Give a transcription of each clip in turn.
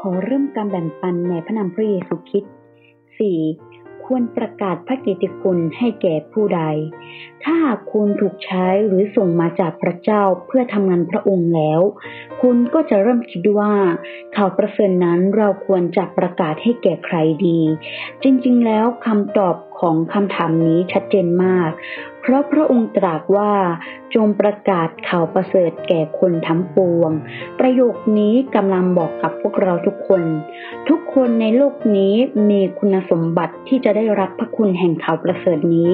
ขอเริ่มการแบ่งปันในพระนามพระเยซูคริสต์ 4. ควรประกาศพระกิตติคุณให้แก่ผู้ใด ถ้าหากคุณถูกใช้หรือส่งมาจากพระเจ้าเพื่อทำงานพระองค์แล้ว คุณก็จะเริ่มคิดว่า ข่าวประเสริฐนั้นเราควรจะประกาศให้แก่ใครดี จริงๆ แล้วคำตอบของคำถามนี้ชัดเจนมาก เพราะพระองค์ตรัสว่า จงประกาศข่าวประเสริฐแก่คนทั้งปวง ประโยคนี้กำลังบอกกับพวกเราทุกคน ทุกคนในโลกนี้มีคุณสมบัติที่จะได้รับพระคุณแห่งข่าวประเสริฐนี้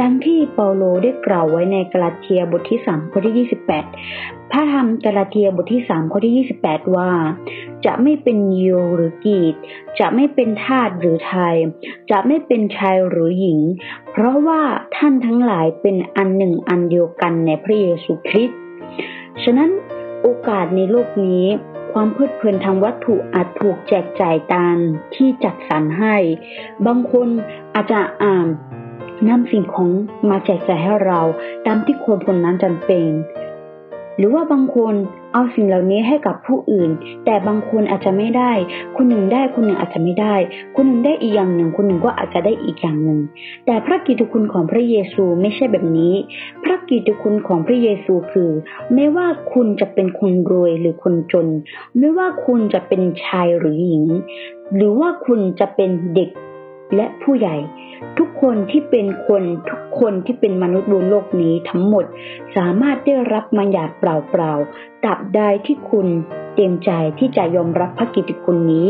ดังที่เปาโลได้กล่าวไว้ในกาลาเทียบทที่3ข้อที่ 28 พระธรรมกาลาเทียบทที่3ข้อที่ 28 ว่า จะไม่เป็นยิวหรือกีดจะไม่เป็นทาสหรือไทย จะไม่เป็นชายหรือหญิง เพราะว่าท่านทั้งหลายเป็นอันหนึ่งอันเดียวกันในพระเยซูคริสต์ ฉะนั้นโอกาสในโลกนี้ความเพลิดเพลินทางวัตถุอาจถูกแจกจ่ายตามที่จัดสรรให้ บางคนอาจจะอ่านนำสิ่งของมาแจกจ่ายให้เราตามที่คนคนนั้นจำเป็น หรือว่าบางคน เอาสิ่งเหล่านี้ให้กับผู้อื่น แต่บางคนอาจจะไม่ได้ คนหนึ่งได้คนหนึ่งอาจจะไม่ได้ คนหนึ่งได้อีกอย่างหนึ่ง คนหนึ่งก็อาจจะได้อีกอย่างหนึ่ง แต่พระกิตติคุณของพระเยซูไม่ใช่แบบนี้ พระกิตติคุณของพระเยซูคือ ไม่ว่าคุณจะเป็นคนรวยหรือคนจน ไม่ว่าคุณจะเป็นชายหรือหญิง หรือว่าคุณจะเป็นเด็ก และผู้ใหญ่ ทุกคนที่เป็นคนทุกคนที่เป็นมนุษย์บนโลกนี้ทั้งหมด สามารถได้รับมันอย่างเปล่าๆตราบใดที่คุณเต็มใจที่จะยอมรับพระกิตติคุณนี้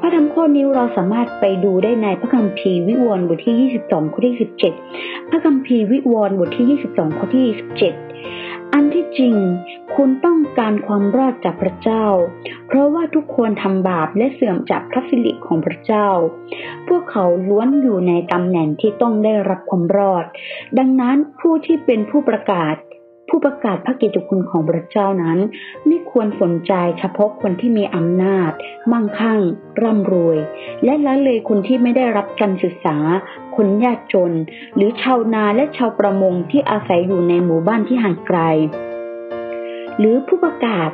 พระธรรมข้อนี้เราสามารถไปดูได้ในพระคัมภีร์วิวรณ์บทที่ 22 ข้อที่ 17 พระคัมภีร์วิวรณ์บทที่ 22 ข้อที่27 อันที่จริง คุณต้องการความรอดจากพระเจ้า เพราะว่าทุกคนทำบาปและเสื่อมจากพระสิริของพระเจ้า พวกเขาล้วนอยู่ในตำแหน่งที่ต้องได้รับความรอด ดังนั้นผู้ที่เป็นผู้ประกาศ ผู้ประกาศพระกิตติคุณของพระเจ้านั้น ไม่ควรสนใจเฉพาะคนที่มีอำนาจ มั่งคั่ง ร่ำรวย และละเลยคนที่ไม่ได้รับการศึกษา คนยากจน หรือชาวนาและชาวประมงที่อาศัยอยู่ในหมู่บ้านที่ห่างไกล หรือผู้ประกาศ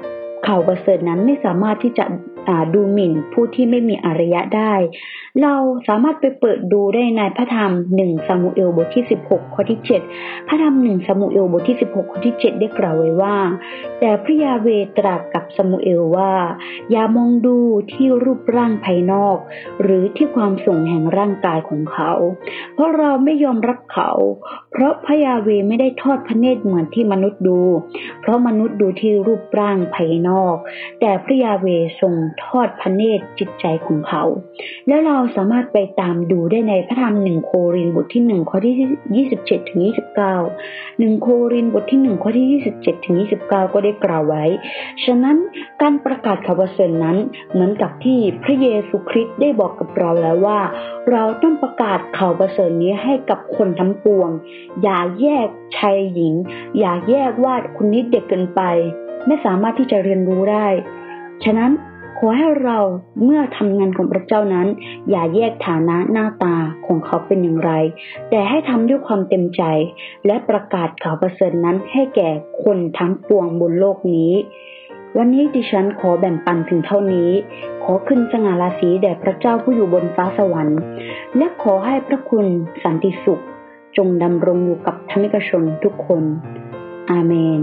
ข่าวประเสริฐนั้นไม่สามารถที่จะ ดูหมิ่นผู้ที่ไม่มีอารยะได้ เราสามารถไปเปิดดูได้ในพระธรรมหนึ่งซามูเอลบทที่ 16 ข้อที่ 7 พระธรรมหนึ่งซามูเอลบทที่ 16 ข้อที่ 7 ได้กล่าวไว้ว่า แต่พระยาเวตรัสกับซามูเอลว่า อย่ามองดูที่รูปร่างภายนอก หรือที่ความส่งแห่งร่างกายของเขา เพราะเราไม่ยอมรับเขา เพราะพระยาเวไม่ได้ทอดพระเนตรเหมือนที่มนุษย์ดู เพราะมนุษย์ดูที่รูปร่างภายนอก แต่พระยาเวทรงทอดพระเนตรจิตใจของเขา และเราสามารถไปตามดูได้ในพระธรรมหนึ่งโครินบทที่หนึ่งข้อที่ยี่สิบเจ็ดถึงยี่สิบเก้าหนึ่งโครินบทที่หนึ่งข้อที่ยี่สิบเจ็ดถึงยี่สิบเก้าก็ได้กล่าวไว้ ฉะนั้นการประกาศข่าวประเสริฐนั้นเหมือนกับที่พระเยซูคริสต์ได้บอกกับเราแล้วว่า เราต้องประกาศข่าวประเสริฐนี้ให้กับคนทั้งปวง อย่าแยกชายหญิง อย่าแยกว่าคนนี้เด็กเกินไป ไม่สามารถที่จะเรียนรู้ได้ ฉะนั้น ขอให้เราเมื่อทำงานของพระเจ้านั้น อย่าแยกฐานะหน้าตาของเขาเป็นอย่างไร แต่ให้ทำด้วยความเต็มใจ และประกาศข่าวประเสริฐนั้นให้แก่คนทั้งปวงบนโลกนี้ วันนี้ดิฉันขอแบ่งปันถึงเท่านี้ ขอขึ้นสง่าราศีแด่พระเจ้าผู้อยู่บนฟ้าสวรรค์ และขอให้พระคุณสันติสุข จงดำรงอยู่กับธรรมิกชนทุกคน อาเมน